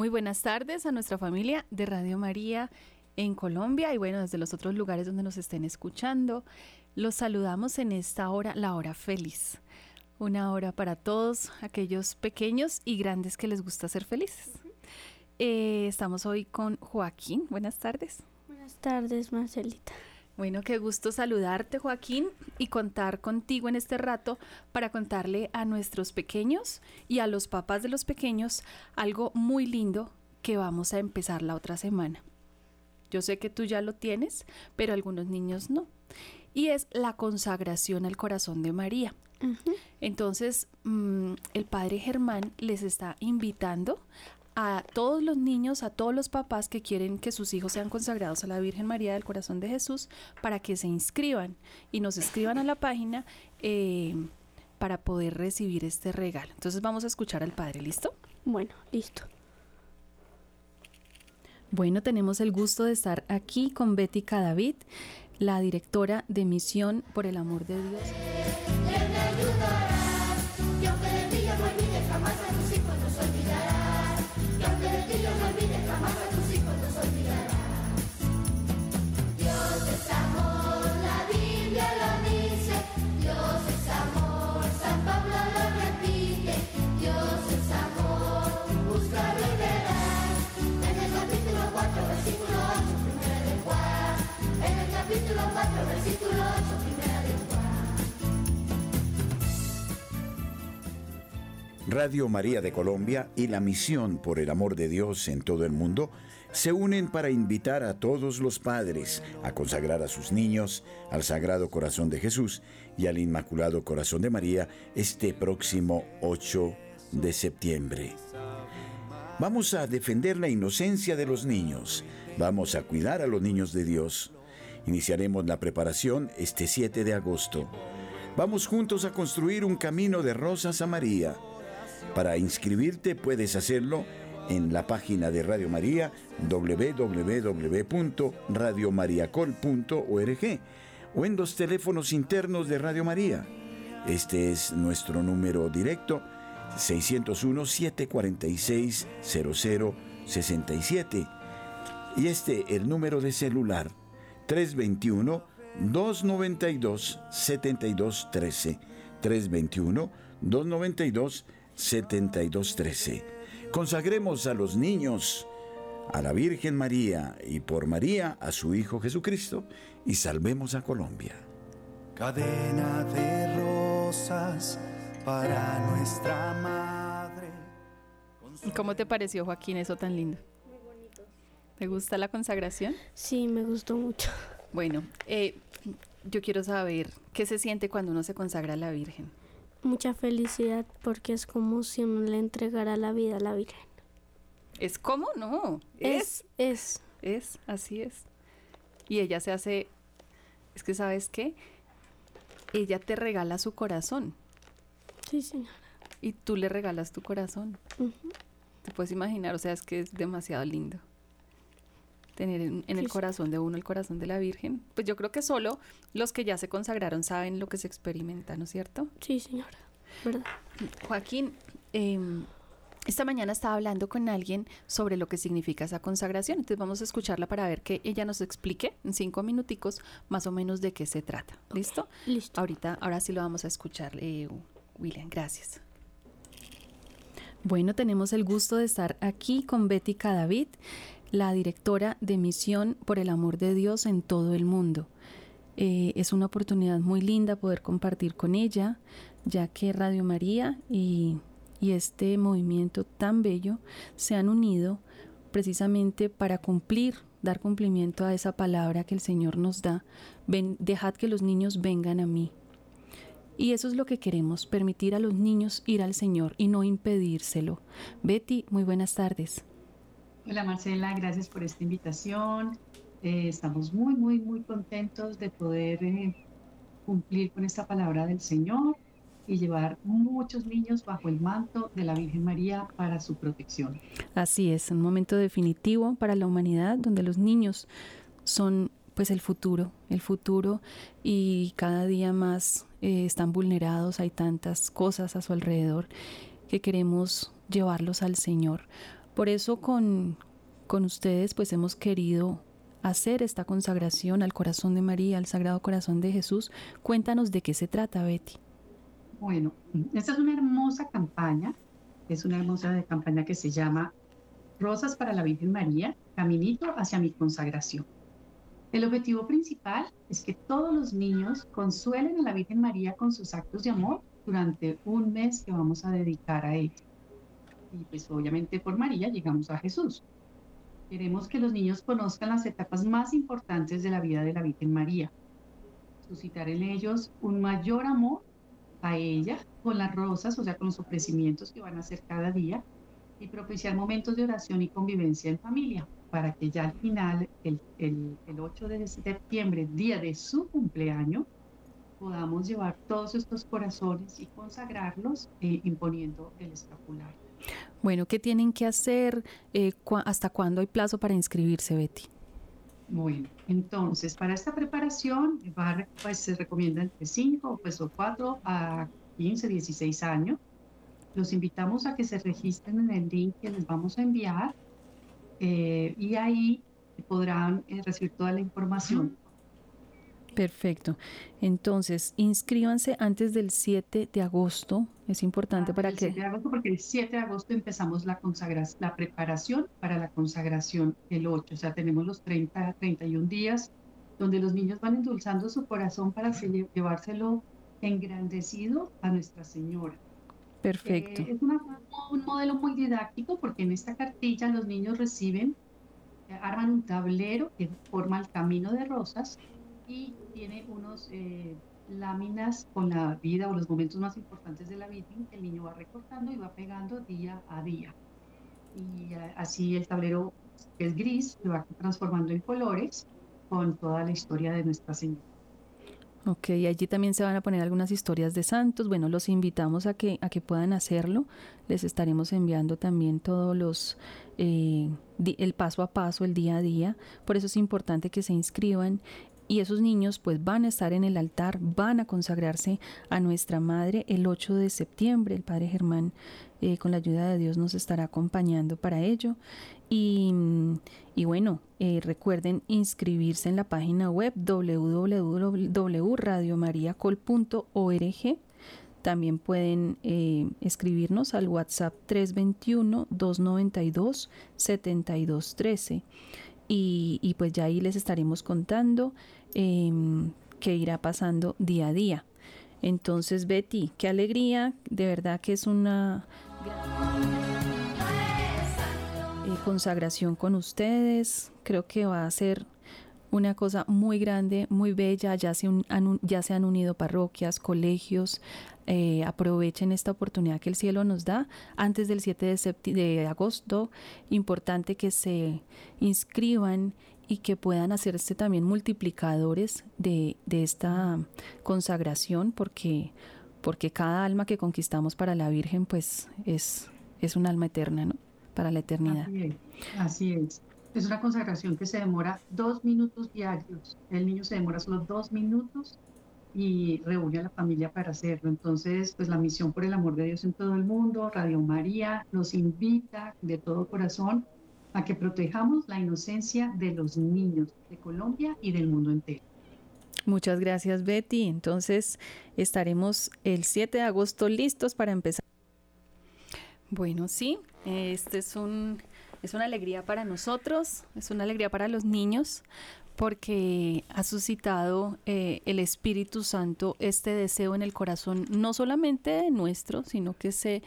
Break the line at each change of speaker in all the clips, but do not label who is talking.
Muy buenas tardes a nuestra familia de Radio María en Colombia y bueno, desde los otros lugares donde nos estén escuchando. Los saludamos en esta hora, la hora feliz. Una hora para todos aquellos pequeños y grandes que les gusta ser felices. Eh, estamos hoy con Joaquín. Buenas tardes.
Buenas tardes, Marcelita.
Bueno, qué gusto saludarte, Joaquín, y contar contigo en este rato para contarle a nuestros pequeños y a los papás de los pequeños algo muy lindo que vamos a empezar la otra semana. Yo sé que tú ya lo tienes, pero algunos niños no. Y es la consagración al corazón de María. Entonces, mm, el padre Germán les está invitando a todos los niños, a todos los papás que quieren que sus hijos sean consagrados a la Virgen María del Corazón de Jesús para que se inscriban y nos escriban a la página eh, para poder recibir este regalo. Entonces vamos a escuchar al Padre, ¿listo?
Bueno, listo.
Bueno, tenemos el gusto de estar aquí con Betty Cadavid, la directora de Misión por el Amor de Dios.
Radio María de Colombia y la Misión por el Amor de Dios en todo el mundo se unen para invitar a todos los padres a consagrar a sus niños al Sagrado Corazón de Jesús y al Inmaculado Corazón de María este próximo 8 de septiembre. Vamos a defender la inocencia de los niños, vamos a cuidar a los niños de Dios. Iniciaremos la preparación este 7 de agosto. Vamos juntos a construir un camino de rosas a María para inscribirte puedes hacerlo en la página de Radio María www.radiomariacol.org o en los teléfonos internos de Radio María. Este es nuestro número directo 601-746-0067 y este el número de celular 321 292 7213 321 292 7213. Consagremos a los niños, a la Virgen María y por María a su Hijo Jesucristo y salvemos a Colombia.
Cadena de rosas para nuestra madre.
¿Y cómo te pareció, Joaquín, eso tan lindo?
Muy bonito.
¿Te gusta la consagración?
Sí, me gustó mucho.
Bueno, eh, yo quiero saber qué se siente cuando uno se consagra a la Virgen
mucha felicidad porque es como si uno le entregara la vida a la Virgen.
¿Es como? No.
Es. Es.
Es, así es. Y ella se hace, es que sabes qué, ella te regala su corazón.
Sí, señora.
Y tú le regalas tu corazón. Te puedes imaginar, o sea, es que es demasiado lindo tener en, el corazón de uno el corazón de la Virgen. Pues yo creo que solo los que ya se consagraron saben lo que se experimenta, ¿no es cierto?
Sí, señora, ¿verdad?
Joaquín, em, esta mañana estaba hablando con alguien sobre lo que significa esa consagración, entonces vamos a escucharla para ver que ella nos explique en cinco minuticos más o menos de qué se trata. ¿Listo?
Listo.
Ahorita, ahora sí lo vamos a escuchar, eh, William, gracias. Bueno, tenemos el gusto de estar aquí con Betty Cadavid la directora de Misión por el Amor de Dios en todo el mundo. Eh, es una oportunidad muy linda poder compartir con ella, ya que Radio María y, este movimiento tan bello se han unido precisamente para cumplir, dar cumplimiento a esa palabra que el Señor nos da, dejad que los niños vengan a mí. Y eso es lo que queremos, permitir a los niños ir al Señor y no impedírselo. Betty, muy buenas tardes.
Hola Marcela, gracias por esta invitación. Eh, estamos muy, muy, muy contentos de poder eh, cumplir con esta palabra del Señor y llevar muchos niños bajo el manto de la Virgen María para su protección.
Así es, un momento definitivo para la humanidad donde los niños son pues el futuro, el futuro y cada día más eh, están vulnerados, hay tantas cosas a su alrededor que queremos llevarlos al Señor Por eso con, con ustedes pues hemos querido hacer esta consagración al corazón de María, al Sagrado Corazón de Jesús. Cuéntanos de qué se trata, Betty.
Bueno, esta es una hermosa campaña, es una hermosa campaña que se llama Rosas para la Virgen María, Caminito hacia mi consagración. El objetivo principal es que todos los niños consuelen a la Virgen María con sus actos de amor durante un mes que vamos a dedicar a ella. Y pues obviamente por María llegamos a Jesús. Queremos que los niños conozcan las etapas más importantes de la vida de la Virgen María, suscitar en ellos un mayor amor a ella con las rosas, o sea, con los ofrecimientos que van a hacer cada día, y propiciar momentos de oración y convivencia en familia, para que ya al final, el, el, 8 de septiembre, día de su cumpleaños, podamos llevar todos estos corazones y consagrarlos eh, imponiendo el escapular.
Bueno, ¿qué tienen que hacer? Eh, ¿Hasta cuándo hay plazo para inscribirse, Betty?
Bueno, entonces para esta preparación pues, se recomienda entre 5 pues, o 4 a 15, 16 años. Los invitamos a que se registren en el link que les vamos a enviar eh, y ahí podrán eh, recibir toda la información.
Perfecto. Entonces, inscríbanse antes del 7 de agosto. Es importante para que...
7 de agosto, porque el 7 de agosto empezamos la, la preparación para la consagración el 8. O sea, tenemos los 30, 31 días donde los niños van endulzando su corazón para llevárselo engrandecido a Nuestra Señora.
Perfecto.
Eh, es un modelo muy didáctico porque en esta cartilla los niños reciben, eh, arman un tablero que forma el camino de rosas y tiene unos eh, láminas con la vida o los momentos más importantes de la Virgen que el niño va recortando y va pegando día a día. Y eh, así el tablero que es gris se va transformando en colores con toda la historia de Nuestra Señora.
Ok, allí también se van a poner algunas historias de santos. Bueno, los invitamos a que, a que puedan hacerlo. Les estaremos enviando también todos los, eh, el paso a paso, el día a día. Por eso es importante que se inscriban y esos niños pues van a estar en el altar, van a consagrarse a nuestra Madre el 8 de septiembre. El Padre Germán eh, con la ayuda de Dios nos estará acompañando para ello. Y, bueno, eh, recuerden inscribirse en la página web www.radiomariacol.org. También pueden eh, escribirnos al WhatsApp 321-292-7213. Y, y pues ya ahí les estaremos contando Em, que irá pasando día a día. Entonces, Betty, qué alegría, de verdad que es una eh, consagración con ustedes. Creo que va a ser una cosa muy grande, muy bella. Ya se, ya se han unido parroquias, colegios. Eh, aprovechen esta oportunidad que el cielo nos da antes del 7 de, de agosto. Importante que se inscriban y que puedan hacerse también multiplicadores de, esta consagración, porque, porque cada alma que conquistamos para la Virgen, pues es, es un alma eterna, ¿no? Para la eternidad.
Así es, así es. Es una consagración que se demora dos minutos diarios. El niño se demora solo dos minutos y reúne a la familia para hacerlo. Entonces, pues la misión por el amor de Dios en todo el mundo, Radio María nos invita de todo corazón a que protejamos la inocencia de los niños de Colombia y del mundo entero.
Muchas gracias Betty. Entonces estaremos el 7 de agosto listos para empezar. Bueno, sí, este es un es una alegría para nosotros, es una alegría para los niños, porque ha suscitado eh, el Espíritu Santo este deseo en el corazón, no solamente de nuestro, sino que se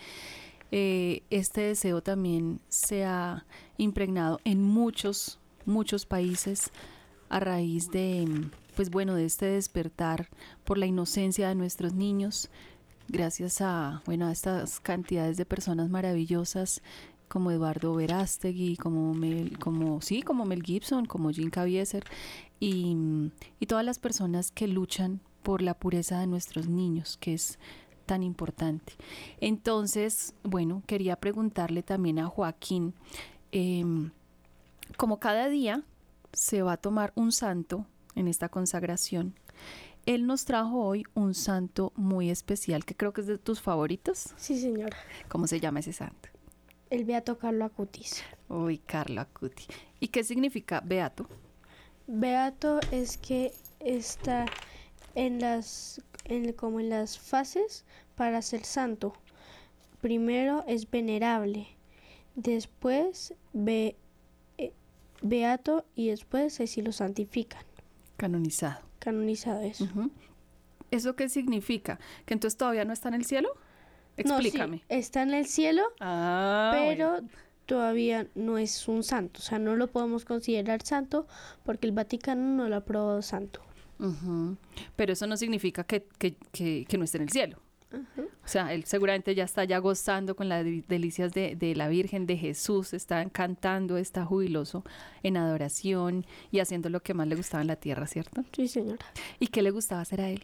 eh, este deseo también se ha impregnado en muchos, muchos países a raíz de, pues bueno, de este despertar por la inocencia de nuestros niños, gracias a, bueno, a estas cantidades de personas maravillosas como Eduardo Verástegui, como Mel, como sí, como Mel Gibson, como Jim Caviezer y, y todas las personas que luchan por la pureza de nuestros niños, que es tan importante. Entonces, bueno, quería preguntarle también a Joaquín, em, como cada día se va a tomar un santo en esta consagración, él nos trajo hoy un santo muy especial que creo que es de tus favoritos.
Sí, señora.
¿Cómo se llama ese santo?
El Beato Carlo Acutis.
Uy, Carlo Acuti. ¿Y qué significa beato?
Beato es que está en las en- como en las fases para ser santo. Primero es venerable, después be- eh, beato y después así lo santifican.
Canonizado.
Canonizado eso.
Ujú. ¿Eso qué significa? ¿Que entonces todavía no está en el cielo?
No, sí,
Explícame.
está en el cielo,
Ah,
pero
bueno.
todavía no es un santo. O sea, no lo podemos considerar santo porque el Vaticano no lo ha aprobado santo.
Pero eso no significa que, que- que- que no esté en el cielo. O sea, él seguramente ya está ya gozando con las de- delicias de, de la Virgen, de Jesús, está cantando, está jubiloso en adoración y haciendo lo que más le gustaba en la tierra, ¿cierto?
Sí, señora.
¿Y qué le gustaba hacer a él?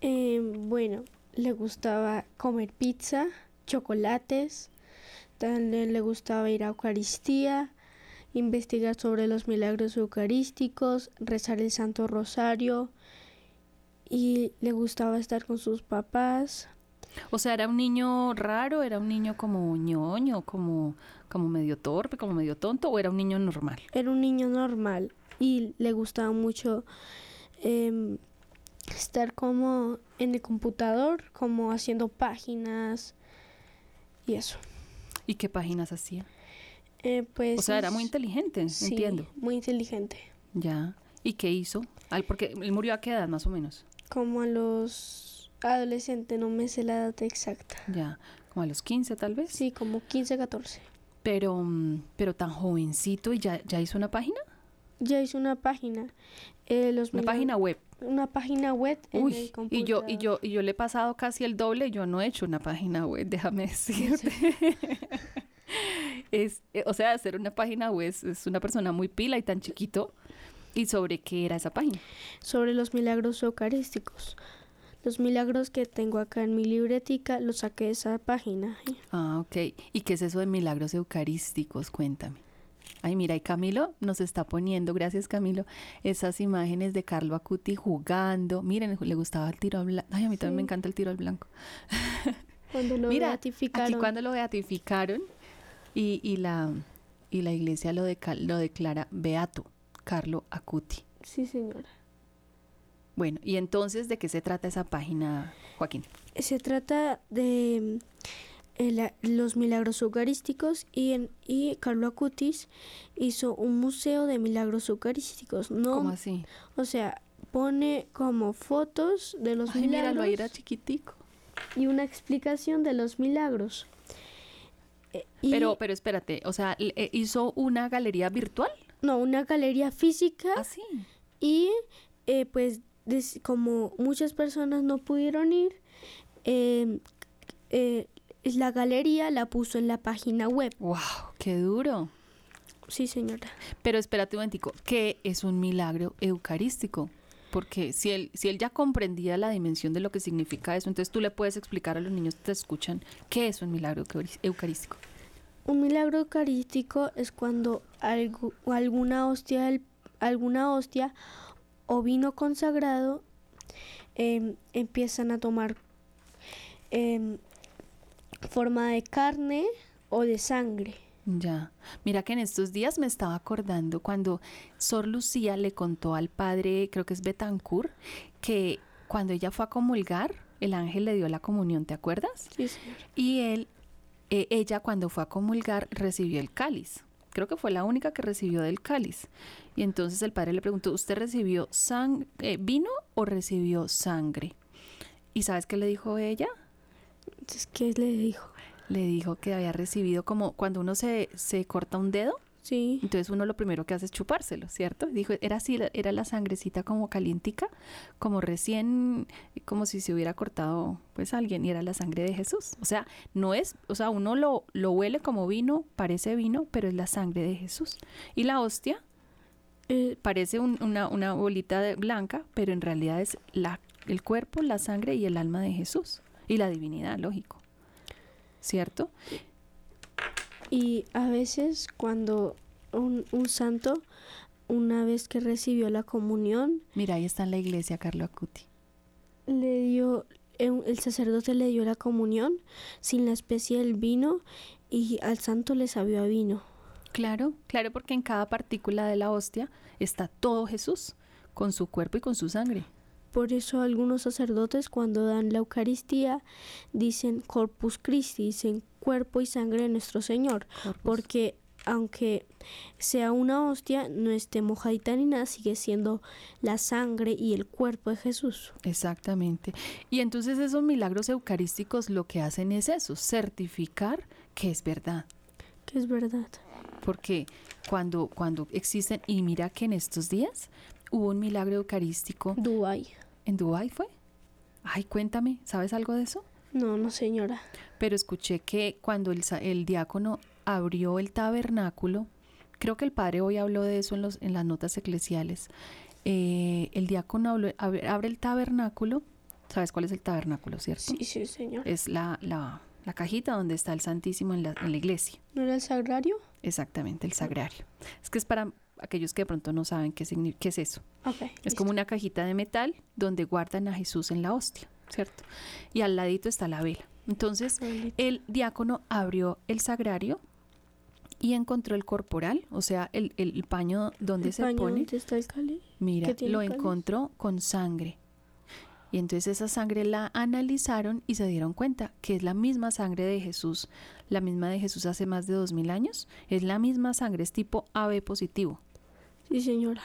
Eh, bueno, le gustaba comer pizza, chocolates, también le gustaba ir a Eucaristía, investigar sobre los milagros eucarísticos, rezar el Santo Rosario y le gustaba estar con sus papás.
O sea, ¿era un niño raro? ¿Era un niño como ñoño, como, como medio torpe, como medio tonto? ¿O era un niño normal?
Era un niño normal y le gustaba mucho em, estar como en el computador, como haciendo páginas y eso.
¿Y qué páginas hacía?
Eh, pues
O sea, era muy inteligente,
sí,
entiendo.
Muy inteligente.
Ya. ¿Y qué hizo? Al, porque él murió a qué edad más o menos.
Como a los adolescentes, no me sé la edad exacta.
Ya, como a los 15 tal vez.
Sí, como 15, 14.
Pero, mm, pero tan jovencito y ya, ya hizo una página.
Ya hice una página. eh, los
Una página web.
Una página web en el
Uy, y yo,
computador.
y yo, y yo le he pasado casi el doble, yo no he hecho una página web, déjame decirte. es, eh, o sea, hacer una página web es, es una persona muy pila y tan chiquito. ¿Y sobre qué era esa página?
Sobre los milagros eucarísticos. Los milagros que tengo acá en mi libretica los saqué de esa página.
Ah, ok. ¿Y qué es eso de milagros eucarísticos? Cuéntame. Ay, mira, y Camilo nos está poniendo, gracias Camilo, esas imágenes de Carlo Acuti jugando. Miren, le gustaba el tiro al blanco. Ay, a mí también me encanta el tiro al blanco.
Cuando lo
Mira,
beatificaron.
Aquí cuando lo beatificaron y, y la, y la iglesia lo, deca- lo declara beato, Carlo Acuti.
Sí, señora.
Bueno, y entonces, ¿de qué se trata esa página, Joaquín?
Se trata de el- los milagros eucarísticos y, en, y Carlo Acutis hizo un museo de milagros eucarísticos. No,
¿Cómo así?
o sea, pone como fotos de los
Ay, míralo, ahí
milagros
era chiquitico.
y una explicación de los milagros. Eh, y-
Pero, pero espérate, o sea, eh, ¿hizo una galería virtual?
no, una galería física
Así.
y eh, pues como muchas personas no pudieron ir, eh, eh, la galería la puso en la página web.
¡Wow! ¡Qué duro!
Sí, señora.
Pero espérate un momentico, ¿qué es un milagro eucarístico? Porque si él, si él ya comprendía la dimensión de lo que significa eso, entonces tú le puedes explicar a los niños que te escuchan qué es un milagro eucarístico.
Un milagro eucarístico es cuando algu- alguna hostia, alguna hostia o vino consagrado em, empiezan a tomar em, forma de carne o de sangre.
Ya. Mira que en estos días me estaba acordando cuando Sor Lucía le contó al padre, creo que es Betancourt, que cuando ella fue a comulgar, el ángel le dio la comunión, ¿te acuerdas?
Sí, señora.
Y él, eh, ella cuando fue a comulgar recibió el cáliz. Creo que fue la única que recibió del cáliz. Y entonces el padre le preguntó, ¿usted recibió sang eh, vino o recibió sangre? ¿Y sabes qué le dijo ella?
Entonces, ¿qué le dijo?
Le dijo que había recibido como cuando uno se, se corta un dedo,
Sí.
entonces uno lo primero que hace es chupárselo, ¿cierto? Dijo, era así, era la sangrecita como calientica, como recién, como si se hubiera cortado pues alguien y era la sangre de Jesús. O sea, no es, o sea, uno lo, lo huele como vino, parece vino, pero es la sangre de Jesús. Y la hostia
Eh,
parece un- una, una bolita de- blanca, pero en realidad es la, el cuerpo, la sangre y el alma de Jesús. Y la divinidad, lógico. ¿Cierto?
Y a veces cuando un, un santo, una vez que recibió la comunión,
Mira, ahí está en la iglesia Carlo Acuti.
le dio, eh, el sacerdote le dio la comunión sin la especie del vino y al santo le sabió a vino.
Claro, claro, porque en cada partícula de la hostia está todo Jesús, con su cuerpo y con su sangre.
Por eso algunos sacerdotes cuando dan la Eucaristía dicen Corpus Christi, dicen cuerpo y sangre de nuestro Señor,
Corpus.
porque aunque sea una hostia, no esté mojadita ni nada, sigue siendo la sangre y el cuerpo de Jesús.
Exactamente. Y entonces esos milagros eucarísticos lo que hacen es eso, certificar que es verdad.
Que es verdad.
Porque cuando, cuando existen, y mira que en estos días hubo un milagro eucarístico
Dubái.
En Dubái, ¿fue? Ay, cuéntame, ¿sabes algo de eso?
No, no señora.
Pero escuché que cuando el, el diácono abrió el tabernáculo, creo que el padre hoy habló de eso en, los, en las notas eclesiales, eh, el diácono abre el tabernáculo, ¿sabes cuál es el tabernáculo, cierto?
Sí, sí, señor.
Es la, la, la cajita donde está el Santísimo en la, en la iglesia.
¿No era el sagrario?
Exactamente, el sagrario. Es que es para aquellos que de pronto no saben qué, es eso. Es
listo.
como una cajita de metal donde guardan a Jesús en la hostia, ¿cierto? Y al ladito está la vela. Entonces, el diácono abrió el sagrario y encontró el corporal, o sea, el, el paño donde
¿El
se
paño
pone.
¿Dónde está el?
Mira,
¿Qué tiene
lo
el
encontró con sangre. Y entonces esa sangre la analizaron y se dieron cuenta que es la misma sangre de Jesús, la misma de Jesús hace más de dos mil años. Es la misma sangre, es tipo AB positivo.
Sí, señora.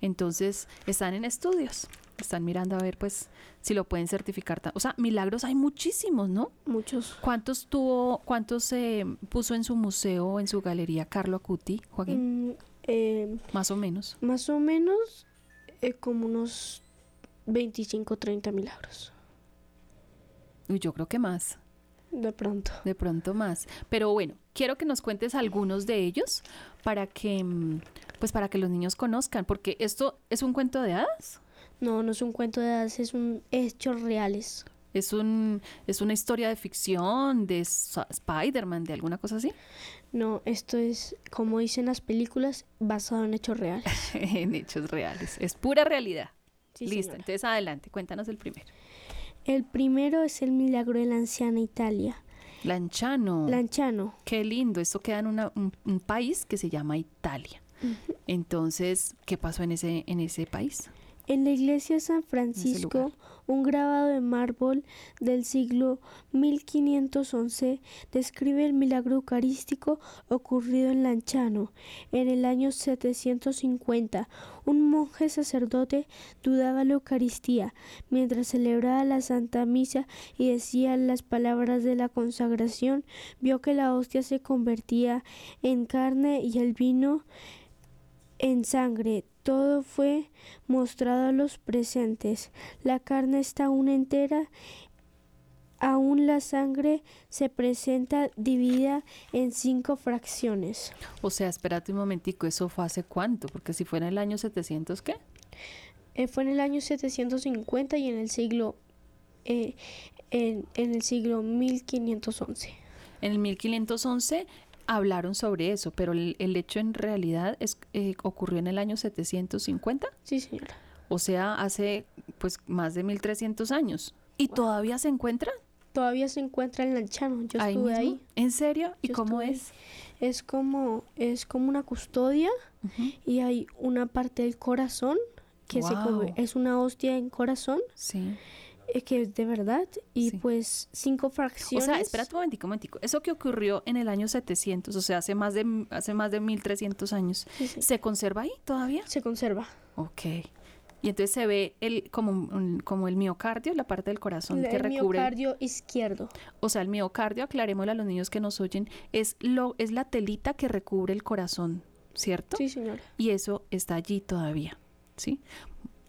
Entonces están en estudios, están mirando a ver pues si lo pueden certificar. O sea, milagros hay muchísimos, ¿no?
Muchos.
¿Cuántos tuvo, cuántos eh, puso en su museo, en su galería Carlo Acuti, Joaquín?
Mm, eh,
Más o menos.
más o menos eh, como unos 25, 30 milagros.
Uy, yo creo que más.
De pronto.
De pronto más. Pero bueno, quiero que nos cuentes algunos de ellos para que, mm, pues para que los niños conozcan, porque esto es un cuento de hadas.
No, no es un cuento de hadas, es un hechos reales.
Es un, es una historia de ficción, de Spider-Man, de alguna cosa así.
No, esto es, como dicen las películas, basado en hechos reales.
en hechos reales. Es pura realidad.
Sí,
Listo,
señora.
entonces adelante, cuéntanos el primero.
El primero es el milagro de la anciana Italia.
Lanchano.
Lanchano.
Qué lindo, esto queda en una- un, un país que se llama Italia. Entonces, ¿qué pasó en ese, en ese país?
En la iglesia de San. Francisco, un grabado de mármol del siglo 1511 describe el milagro eucarístico ocurrido en Lanchano en el año 750. Un monje sacerdote dudaba la Eucaristía mientras celebraba la Santa Misa y decía las palabras de la consagración. Vio que la hostia se convertía en carne y el vino en sangre. Todo fue mostrado a los presentes. La carne está aún entera, aún la sangre se presenta dividida en cinco fracciones.
O sea, espérate un momentico, ¿eso fue hace cuánto? Porque si fue en el año 700, ¿qué?
Eh, fue en el año 750 y en el siglo eh, en, en el siglo 1511.
En el 1511 hablaron sobre eso, pero el, el hecho en realidad es, eh, ocurrió en el año 750,
Sí, señora.
o sea, hace pues más de 1300 años. ¿Y todavía se encuentra?
Todavía se encuentra en Lanchano. Yo
ahí
estuve
mismo?
ahí.
¿En serio? ¿Y
Yo
cómo
ahí.
es?
Es como es como una custodia y hay una parte del corazón que se come- es una hostia en corazón
Sí.
Eh, que es de verdad y
Sí.
pues cinco
O
fracciones.
sea, espérate un momentico, un momentico. Eso que ocurrió en el año 700, o sea, hace más de, hace más de 1300 años,
Sí, sí,
¿se conserva ahí todavía?
se conserva.
Ok. Y entonces se ve el, como, un- como el miocardio, la parte del corazón que
el
recubre.
miocardio izquierdo.
O sea, el miocardio, aclarémosle a los niños que nos oyen, es, lo, es la telita que recubre el corazón, ¿cierto?
Sí, señora.
Y eso está allí todavía, ¿sí?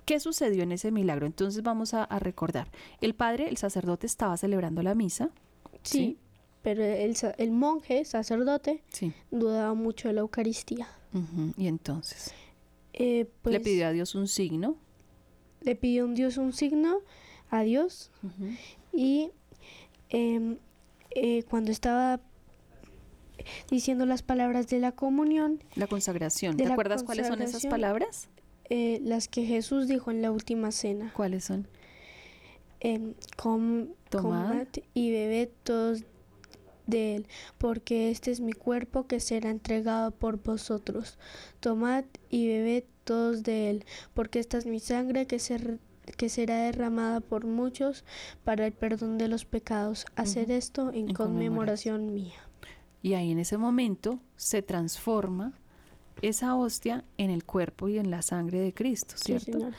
¿Qué sucedió en ese milagro? Entonces vamos a, a recordar. El padre, el sacerdote, estaba celebrando la misa.
Sí.
Sí.
Pero el, monje, sacerdote,
Sí.
dudaba mucho de la Eucaristía.
Y entonces
Eh, pues,
le pidió a Dios un signo.
le pidió un Dios un signo a Dios y em, eh, cuando estaba diciendo las palabras de la comunión,
La consagración. ¿Te acuerdas cuáles son esas palabras?
Eh, las que Jesús dijo en la última cena,
¿Cuáles son?
com-
Tomad.
y bebed todos de él, porque este es mi cuerpo que será entregado por vosotros. Tomad y bebed todos de él, porque esta es mi sangre que, que será derramada por muchos para el perdón de los pecados. Hacer esto en,
En
conmemoración mía.
Y ahí en ese momento se transforma esa hostia en el cuerpo y en la sangre de Cristo, ¿cierto?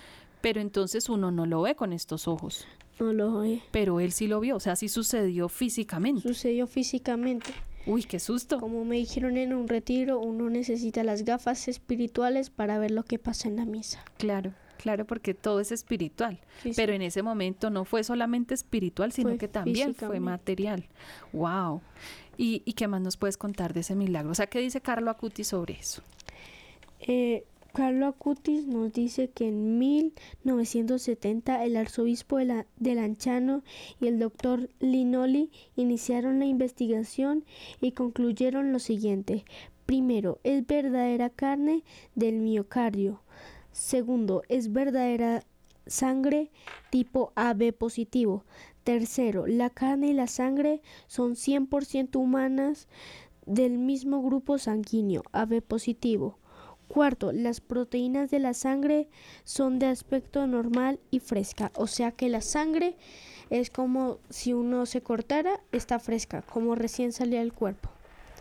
Pero entonces uno no lo ve con estos ojos,
No lo oí.
pero él sí lo vio, o sea, sí sucedió físicamente.
Sucedió físicamente.
Uy, qué susto.
Como me dijeron en un retiro, uno necesita las gafas espirituales para ver lo que pasa en la misa.
Claro, claro, porque todo es espiritual.
Sí,
Pero
sí.
en ese momento no fue solamente espiritual, sino
Fue
que también fue material. Wow. ¿Y, ¿Y qué más nos puedes contar de ese milagro? O sea, ¿qué dice Carlo Acuti sobre eso?
Eh, Carlo Acutis nos dice que en 1970 el arzobispo de, la- de Lanciano y el doctor Linoli iniciaron la investigación y concluyeron lo siguiente. Primero, es verdadera carne del miocardio. Segundo, es verdadera sangre tipo AB positivo. Tercero, la carne y la sangre son 100% humanas del mismo grupo sanguíneo, AB positivo. Cuarto, las proteínas de la sangre son de aspecto normal y fresca, o sea que la sangre es como si uno se cortara, está fresca, como recién salía del cuerpo.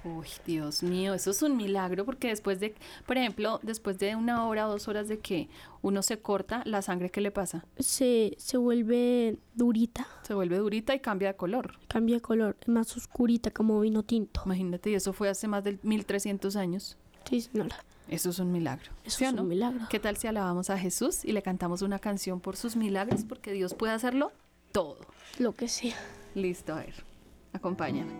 Uy, Dios mío, eso es un milagro porque después de, por ejemplo, después de una hora o dos horas de que uno se corta, la sangre, ¿qué le pasa?
Se, se vuelve durita,
Se vuelve durita y cambia de color.
cambia de color, es más oscurita como vino tinto.
Imagínate, y eso fue hace más de 1300 años.
Sí, señora,
Eso es un milagro.
eso
¿sí o
es
no?
un milagro.
¿Qué tal si alabamos a Jesús y le cantamos una canción por sus milagros? Porque Dios puede hacerlo todo.
Lo que sea.
Listo, a ver. Acompáñame.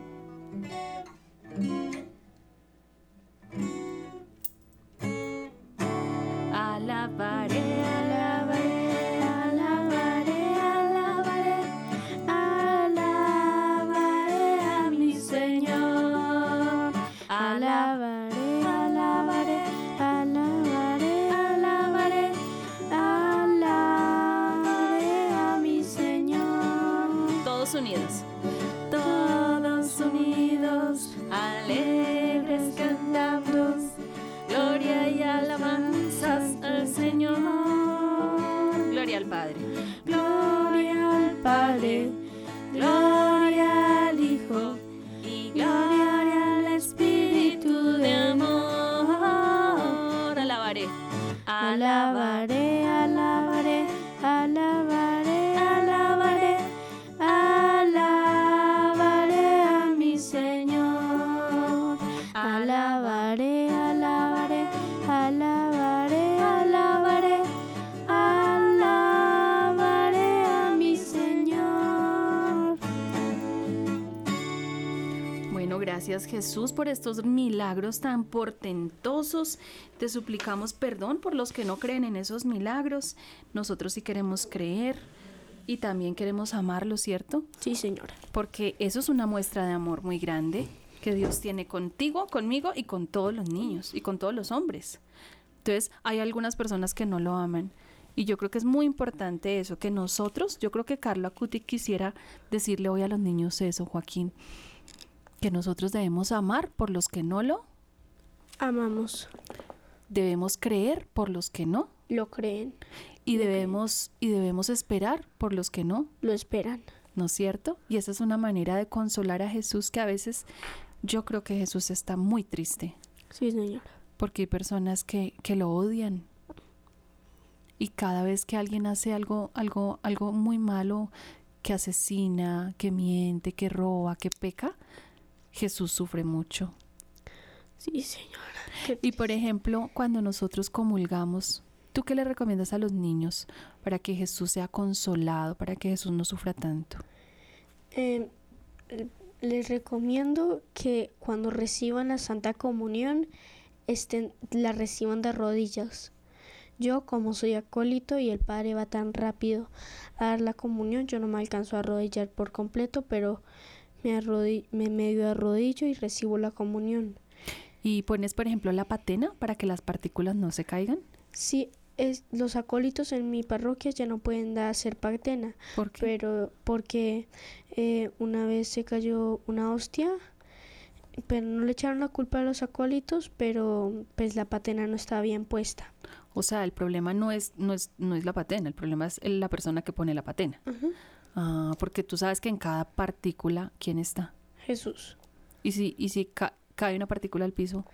Gracias Jesús por estos milagros tan portentosos. Te suplicamos perdón por los que no creen en esos milagros. Nosotros sí queremos creer y también queremos amarlo, ¿cierto?
Sí, señora.
Porque eso es una muestra de amor muy grande que Dios tiene contigo, conmigo y con todos los niños y con todos los hombres. Entonces, hay algunas personas que no lo aman. Y yo creo que es muy importante eso, que nosotros, yo creo que Carlo Acuti quisiera decirle hoy a los niños eso, Joaquín, que nosotros debemos amar por los que no lo,
Amamos,
debemos creer por los que no,
lo creen,
y debemos, y debemos esperar por los que no,
lo esperan.
¿no es cierto? Y esa es una manera de consolar a Jesús que a veces yo creo que Jesús está muy triste,
Sí, señora.
porque hay personas que, que lo odian. Y cada vez que alguien hace algo, algo, algo muy malo, que asesina, que miente, que roba, que peca, Jesús sufre mucho.
Sí, señora.
Y por ejemplo, cuando nosotros comulgamos, ¿tú qué le recomiendas a los niños para que Jesús sea consolado, para que Jesús no sufra tanto?
Eh, les recomiendo que cuando reciban la Santa Comunión estén, la reciban de rodillas. Yo, como soy acólito y el Padre va tan rápido a dar la comunión, yo no me alcanzo a arrodillar por completo, pero me, arrodi- me medio arrodillo y recibo la comunión.
Y pones, por ejemplo, la patena para que las partículas no se caigan.
Sí, es, los acólitos en mi parroquia ya no pueden dar hacer patena,
¿Por qué?
pero porque eh, una vez se cayó una hostia pero no le echaron la culpa a los acólitos, pero pues la patena no estaba bien puesta.
O sea, el problema no es, no es, no es la patena, el problema es la persona que pone la patena. Ah, porque tú sabes que en cada partícula, ¿quién está?
Jesús.
Y si, y si ca- cae una partícula al piso,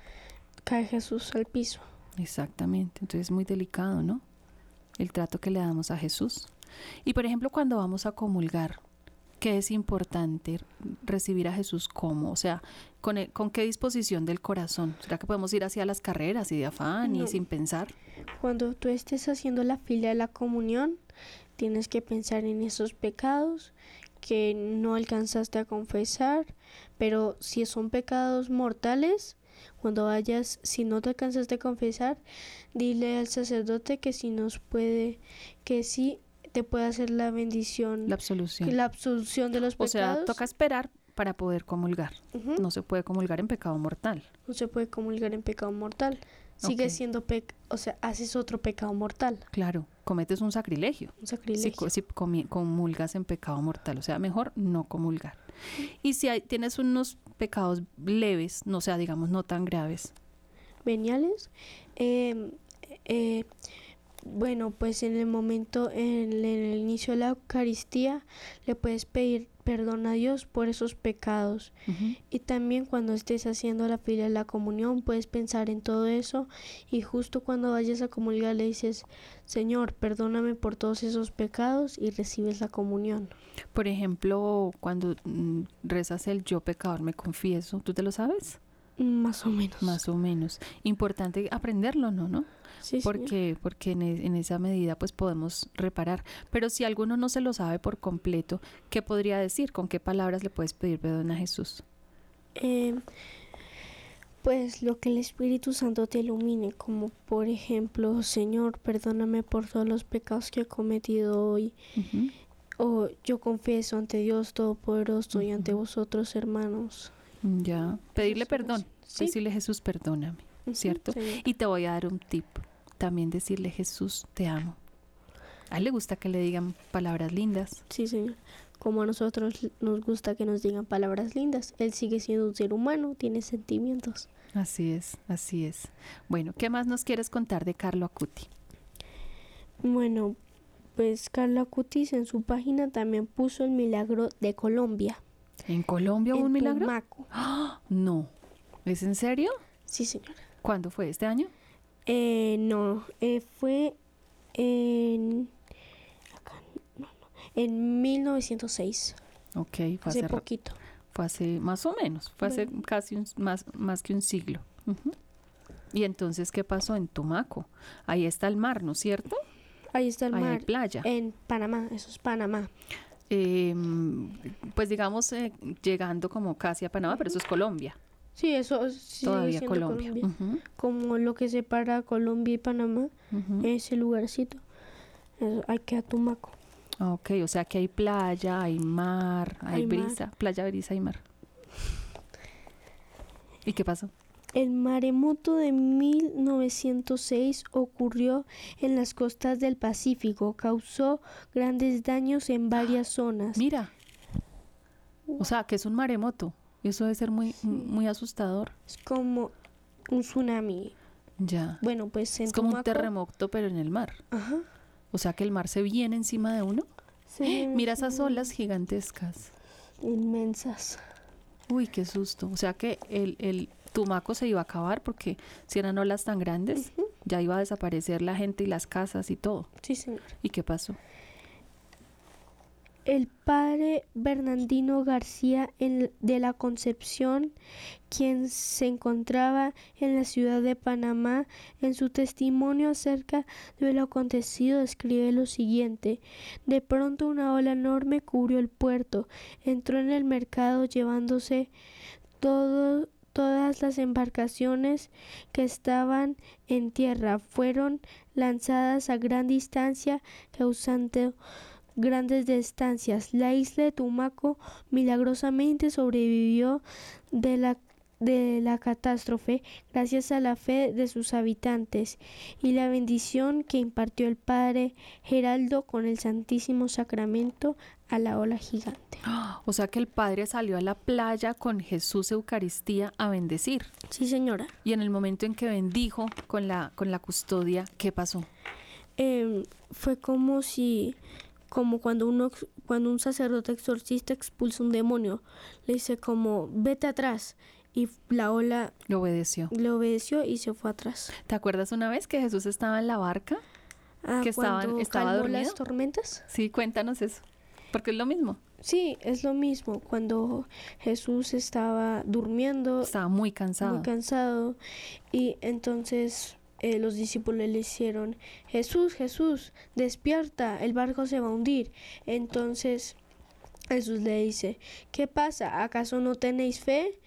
Cae Jesús al piso.
exactamente. Entonces es muy delicado, ¿no? El trato que le damos a Jesús. Y por ejemplo, cuando vamos a comulgar, ¿qué es importante recibir a Jesús como? O sea, ¿con, el- ¿con qué disposición del corazón? ¿Será que podemos ir hacia las carreras y de afán y sin pensar?
Cuando tú estés haciendo la fila de la comunión, tienes que pensar en esos pecados que no alcanzaste a confesar, pero si son pecados mortales, cuando vayas, si no te alcanzaste a confesar, dile al sacerdote que si nos puede, que sí te puede hacer la bendición,
La absolución.
la absolución de los
o
pecados.
sea, toca esperar para poder comulgar. No se puede comulgar en pecado mortal.
no se puede comulgar en pecado mortal. Sigue siendo pec, o sea, haces otro pecado mortal,
Claro, cometes un sacrilegio.
un
Si,
sacrilegio.
si comulgas en pecado mortal, o sea, mejor no comulgar. Y si hay- tienes unos pecados leves, no sea, digamos, no tan graves,
veniales. Eh, eh, bueno, pues en el momento, en, el- en el inicio de la Eucaristía, le puedes pedir perdón a Dios por esos pecados. Y también cuando estés haciendo la fila de la comunión, puedes pensar en todo eso. Y justo cuando vayas a comulgar, le dices, Señor, perdóname por todos esos pecados y recibes la comunión.
por ejemplo, cuando mm, rezas el yo pecador me confieso, ¿tú te lo sabes?
Más o menos.
Más o menos. Importante aprenderlo, ¿no? ¿No?
Sí, señor.
porque porque en, e- en esa medida pues podemos reparar. Pero si alguno no se lo sabe por completo, ¿qué podría decir? ¿Con qué palabras le puedes pedir perdón a Jesús?
Eh, pues lo que el Espíritu Santo te ilumine, como por ejemplo, Señor, perdóname por todos los pecados que he cometido hoy,
Ujú.
o yo confieso ante Dios Todopoderoso y ante vosotros, hermanos.
Ya, pedirle
Esas
perdón.
Sí.
decirle Jesús, perdóname, ¿cierto? Y te voy a dar un tip, también decirle Jesús, te amo. A él le gusta que le digan palabras lindas.
Sí, Señor. Como a nosotros nos gusta que nos digan palabras lindas, Él sigue siendo un ser humano, tiene sentimientos.
Así es, así es. Bueno, ¿qué más nos quieres contar de Carlo Acuti?
Bueno, pues Carla Cutis en su página también puso el milagro de Colombia.
¿En Colombia hubo
en
un milagro?
Tumaco.
¡Ah! No. ¿Es en serio?
Sí, señora.
¿Cuándo fue? ¿Este año?
Eh, no, eh, fue en, acá, no, no, en 1906,
Ok, fue
hace
hace,
poquito.
fue hace más o menos, fue hace casi un- más, más que un siglo. Y entonces, ¿qué pasó en Tumaco? Ahí está el mar, ¿no es cierto?
Ahí está el
Ahí hay
mar,
playa.
en Panamá, eso es Panamá.
Eh, pues digamos, eh, llegando como casi a Panamá, pero eso es Colombia,
Sí, eso
todavía Colombia.
Como lo que separa Colombia y Panamá,
ujú.
ese lugarcito, hay que a Tumaco.
Ok, o sea que hay playa, hay mar, hay,
Hay mar.
brisa, playa, brisa y mar. ¿Y qué pasó?
El maremoto de 1906 ocurrió en las costas del Pacífico, causó grandes daños en varias zonas.
Mira. O sea, que es un maremoto. Eso debe ser muy, muy asustador.
Es como un tsunami.
Ya.
Bueno, pues en
Es como un terremoto, pero en el mar.
Ajá.
O sea que el mar se viene encima de uno.
Ven
Mira esas olas gigantescas.
Inmensas.
Uy, qué susto. O sea que el, el Tumaco se iba a acabar porque si eran olas tan grandes, ya iba a desaparecer la gente y las casas y todo.
Sí, señor.
¿Y qué pasó?
El padre Bernardino García en- de la Concepción, quien se encontraba en la ciudad de Panamá, en su testimonio acerca de lo acontecido escribe lo siguiente. De pronto una ola enorme cubrió el puerto, entró en el mercado llevándose todo- todas las embarcaciones que estaban en tierra. Fueron lanzadas a gran distancia, causando grandes distancias. La isla de Tumaco milagrosamente sobrevivió de la de la catástrofe gracias a la fe de sus habitantes y la bendición que impartió el Padre Geraldo con el Santísimo Sacramento a la ola gigante.
O sea que el padre salió a la playa con Jesús Eucaristía a bendecir.
Sí, señora.
Y en el momento en que bendijo con la, con la custodia, ¿qué pasó?
Em, fue como si, como cuando uno, cuando un sacerdote exorcista expulsa un demonio, le dice como, vete atrás. Y la ola
Lo obedeció.
le obedeció y se fue atrás.
¿Te acuerdas una vez que Jesús estaba en la barca?
Ah,
Que estaban- estaba dormido.
las tormentas.
Sí, cuéntanos eso. Porque es lo mismo.
Sí, es lo mismo. Cuando Jesús estaba durmiendo,
Estaba muy cansado.
muy cansado, y entonces eh, los discípulos le hicieron, Jesús, Jesús, despierta, el barco se va a hundir. Entonces Jesús le dice, ¿qué pasa? ¿Acaso no tenéis fe?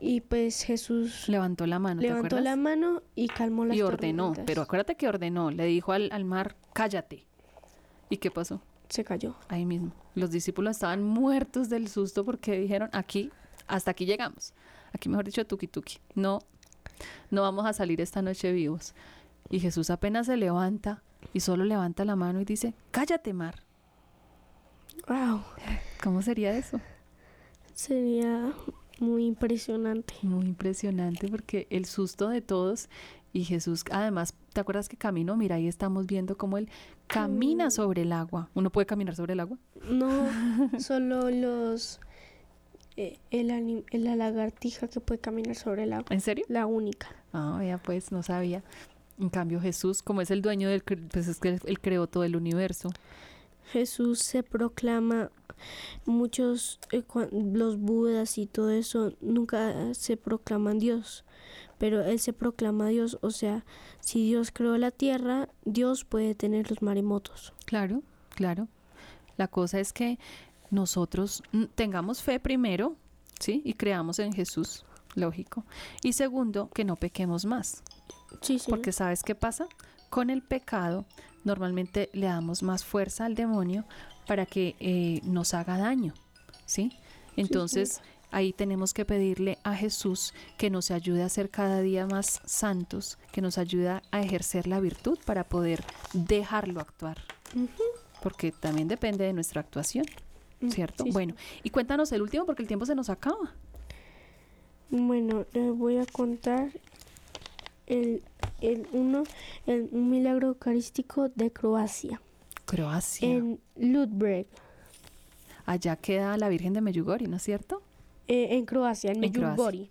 Y pues Jesús
Levantó la mano, ¿te
levantó la mano y calmó las
y ordenó.
tormentas.
Pero acuérdate que ordenó. Le dijo al, al mar, cállate. ¿Y qué pasó?
Se cayó.
Ahí mismo. Los discípulos estaban muertos del susto porque dijeron, aquí, hasta aquí llegamos. Aquí, mejor dicho, tuki tuki. No, no vamos a salir esta noche vivos. Y Jesús apenas se levanta y solo levanta la mano y dice, cállate, mar.
Wow,
¿Cómo sería eso?
sería muy impresionante.
Muy impresionante porque el susto de todos y Jesús, además, ¿te acuerdas que caminó? Mira, ahí estamos viendo cómo él camina sobre el agua. ¿Uno puede caminar sobre el agua?
No, solo los eh, el, la lagartija que puede caminar sobre el agua,
¿En serio?
la única.
Ah, ya pues, no sabía. En cambio, Jesús, como es el dueño del, pues es que él, creó todo el universo.
Jesús se proclama muchos eh, los budas y todo eso nunca se proclaman Dios, pero él se proclama Dios, o sea, si Dios creó la tierra, Dios puede tener los maremotos.
Claro, claro. La cosa es que nosotros tengamos fe primero, ¿sí? Y creamos en Jesús, lógico. Y segundo, que no pequemos más.
Sí, sí.
Porque ¿sabes qué pasa? Con el pecado normalmente le damos más fuerza al demonio para que eh, nos haga daño, ¿sí? Entonces ahí tenemos que pedirle a Jesús que nos ayude a ser cada día más santos, que nos ayude a ejercer la virtud para poder dejarlo actuar, porque también depende de nuestra actuación, ¿cierto?
Mm, Sí, sí.
Bueno, y cuéntanos el último porque el tiempo se nos acaba.
Bueno, les voy a contar el, el uno, el un milagro eucarístico de Croacia,
Croacia.
en Ludbreg,
Allá queda la Virgen de Meyugori, ¿no es cierto?
Eh, en Croacia, en. Medjugorje.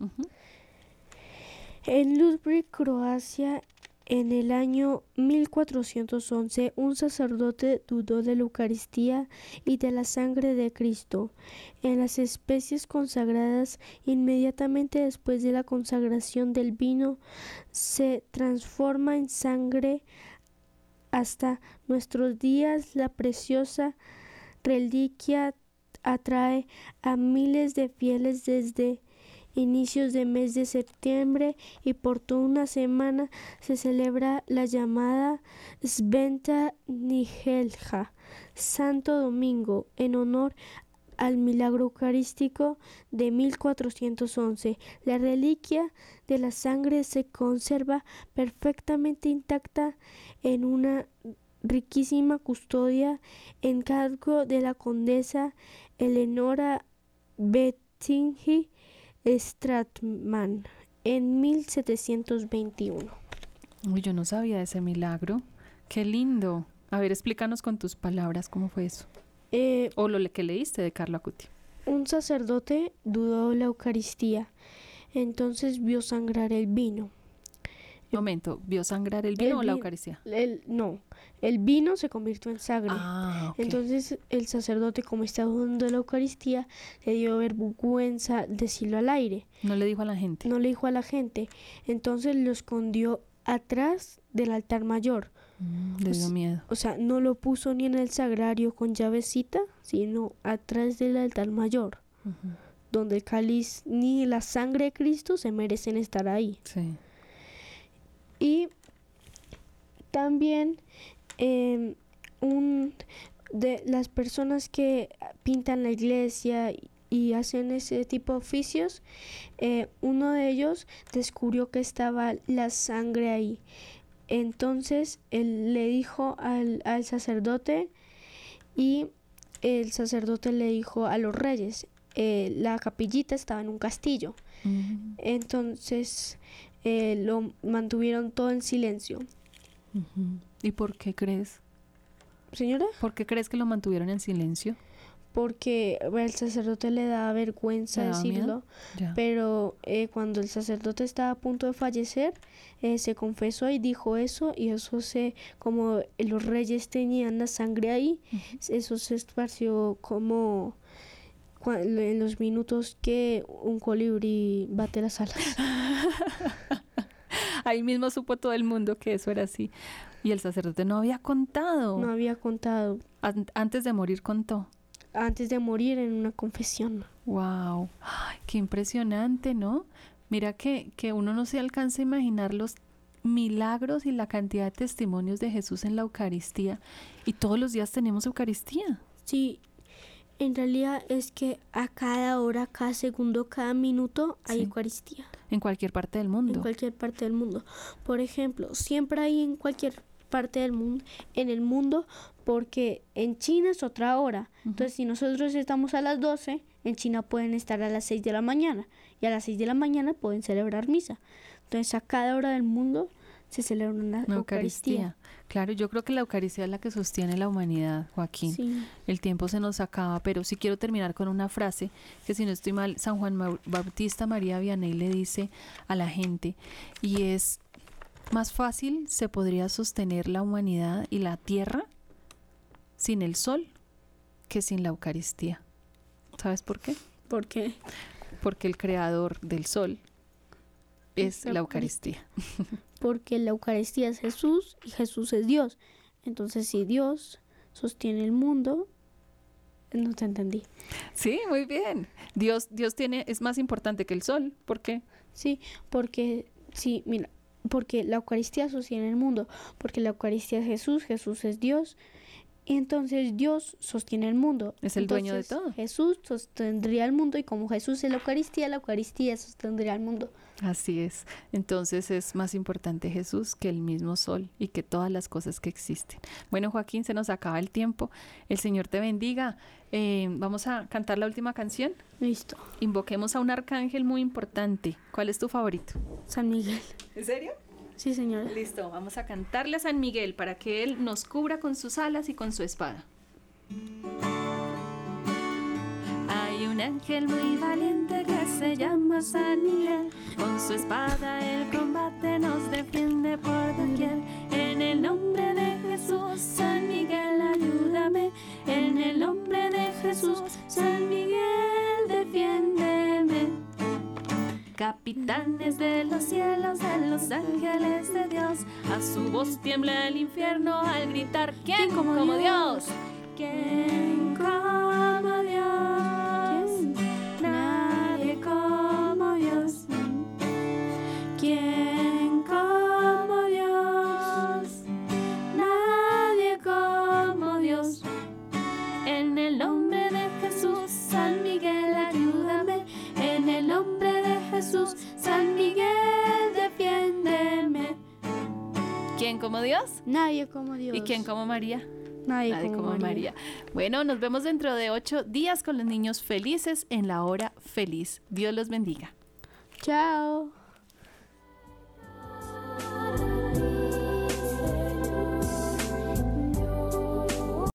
En Ludbreg, Croacia, en el año 1411, un sacerdote dudó de la Eucaristía y de la sangre de Cristo. En las especies consagradas, inmediatamente después de la consagración del vino, se transforma en sangre hasta nuestros días. La preciosa reliquia atrae a miles de fieles desde inicios de mes de septiembre y por toda una semana se celebra la llamada Sventa Nijelja, Santo Domingo, en honor al milagro eucarístico de 1411. La reliquia de la sangre se conserva perfectamente intacta en una riquísima custodia en cargo de la condesa Eleonora Bettingi Stratman en 1721.
Uy, yo no sabía de ese milagro. Qué lindo. A ver, explícanos con tus palabras cómo fue eso.
Eh,
O lo que leíste de Carlo Acuti.
un sacerdote dudó la Eucaristía, entonces vio sangrar el vino.
Momento, ¿vio sangrar el vino
El
o la Eucaristía?
El, no, el vino se convirtió en sangre.
Ah, ok.
Entonces el sacerdote, como estaba dudando de la Eucaristía, le dio vergüenza decirlo al aire.
no le dijo a la gente.
No le dijo a la gente. Entonces lo escondió atrás del altar mayor.
Mm, le dio miedo.
O sea, no lo puso ni en el sagrario con llavecita, sino atrás del altar mayor, donde el cáliz ni la sangre de Cristo se merecen estar ahí.
Sí.
Y también em, un de las personas que pintan la iglesia y hacen ese tipo de oficios, eh, uno de ellos descubrió que estaba la sangre ahí. Entonces él le dijo al, al sacerdote y el sacerdote le dijo a los reyes, eh, la capillita estaba en un castillo. Entonces eh, lo mantuvieron todo en silencio.
¿Y por qué crees?
Señora,
¿Por qué crees que lo mantuvieron en silencio?
porque bueno, el sacerdote le da vergüenza decirlo, pero eh, cuando el sacerdote estaba a punto de fallecer, eh, se confesó y dijo eso, y eso se, como los reyes tenían la sangre ahí, eso se esparció como en los minutos que un colibrí bate las alas.
Ahí mismo supo todo el mundo que eso era así. Y el sacerdote no había contado.
No había contado
An- Antes de morir contó.
antes de morir en una confesión.
Wow, Ay, qué impresionante, ¿no? Mira que, que uno no se alcanza a imaginar los milagros y la cantidad de testimonios de Jesús en la Eucaristía. Y todos los días tenemos Eucaristía.
Sí, en realidad es que a cada hora, cada segundo, cada minuto hay
Sí.
Eucaristía
En cualquier parte del mundo.
en cualquier parte del mundo. Por ejemplo, siempre hay en cualquier parte del mundo, en el mundo, porque en China es otra hora. Entonces, si nosotros estamos a las 12, en China pueden estar a las 6 de la mañana y a las 6 de la mañana pueden celebrar misa. Entonces, a cada hora del mundo se celebra una
Una
Eucaristía.
Eucaristía. Claro, yo creo que la Eucaristía es la que sostiene la humanidad, Joaquín.
Sí.
El tiempo se nos acaba, pero sí quiero terminar con una frase que si no estoy mal, San Juan Bautista María Vianney le dice a la gente y es más fácil se podría sostener la humanidad y la tierra sin el sol que sin la Eucaristía. ¿Sabes por qué?
¿Por qué?
Porque el creador del sol es
La
la Eucaristía.
porque la Eucaristía es Jesús y Jesús es Dios. Entonces, si Dios sostiene el mundo, no te entendí.
Sí, muy bien. Dios, Dios tiene, es más importante que el sol. ¿Por qué?
Sí, porque, sí, mira, porque la Eucaristía sostiene el mundo, porque la Eucaristía es Jesús, Jesús es Dios. Entonces Dios sostiene el mundo.
Es el dueño de todo.
Jesús sostendría el mundo y como Jesús es la Eucaristía, la Eucaristía sostendría el mundo.
Así es. Entonces es más importante Jesús que el mismo sol y que todas las cosas que existen. Bueno, Joaquín, se nos acaba el tiempo. El Señor te bendiga. Eh, vamos a cantar la última canción.
Listo.
Invoquemos a un arcángel muy importante. ¿Cuál es tu favorito?
San Miguel.
¿En serio?
Sí, señora.
Listo, vamos a cantarle a San Miguel para que él nos cubra con sus alas y con su espada. Hay un ángel muy valiente que se llama San Miguel. Con su espada el combate nos defiende por doquier. En el nombre de Jesús, San Miguel, ayúdame. En el nombre de Jesús, San Miguel, defiéndeme. Capitanes de los cielos, de los ángeles de Dios, a su voz tiembla el infierno al gritar, ¿quién como, Dios? ¿Quién como Dios? Como Dios?
Nadie como Dios.
¿Y quién como María?
Nadie,
Nadie
como,
como
María.
María. Bueno, nos vemos dentro de ocho días con los niños felices en la hora feliz. Dios los bendiga.
Chao.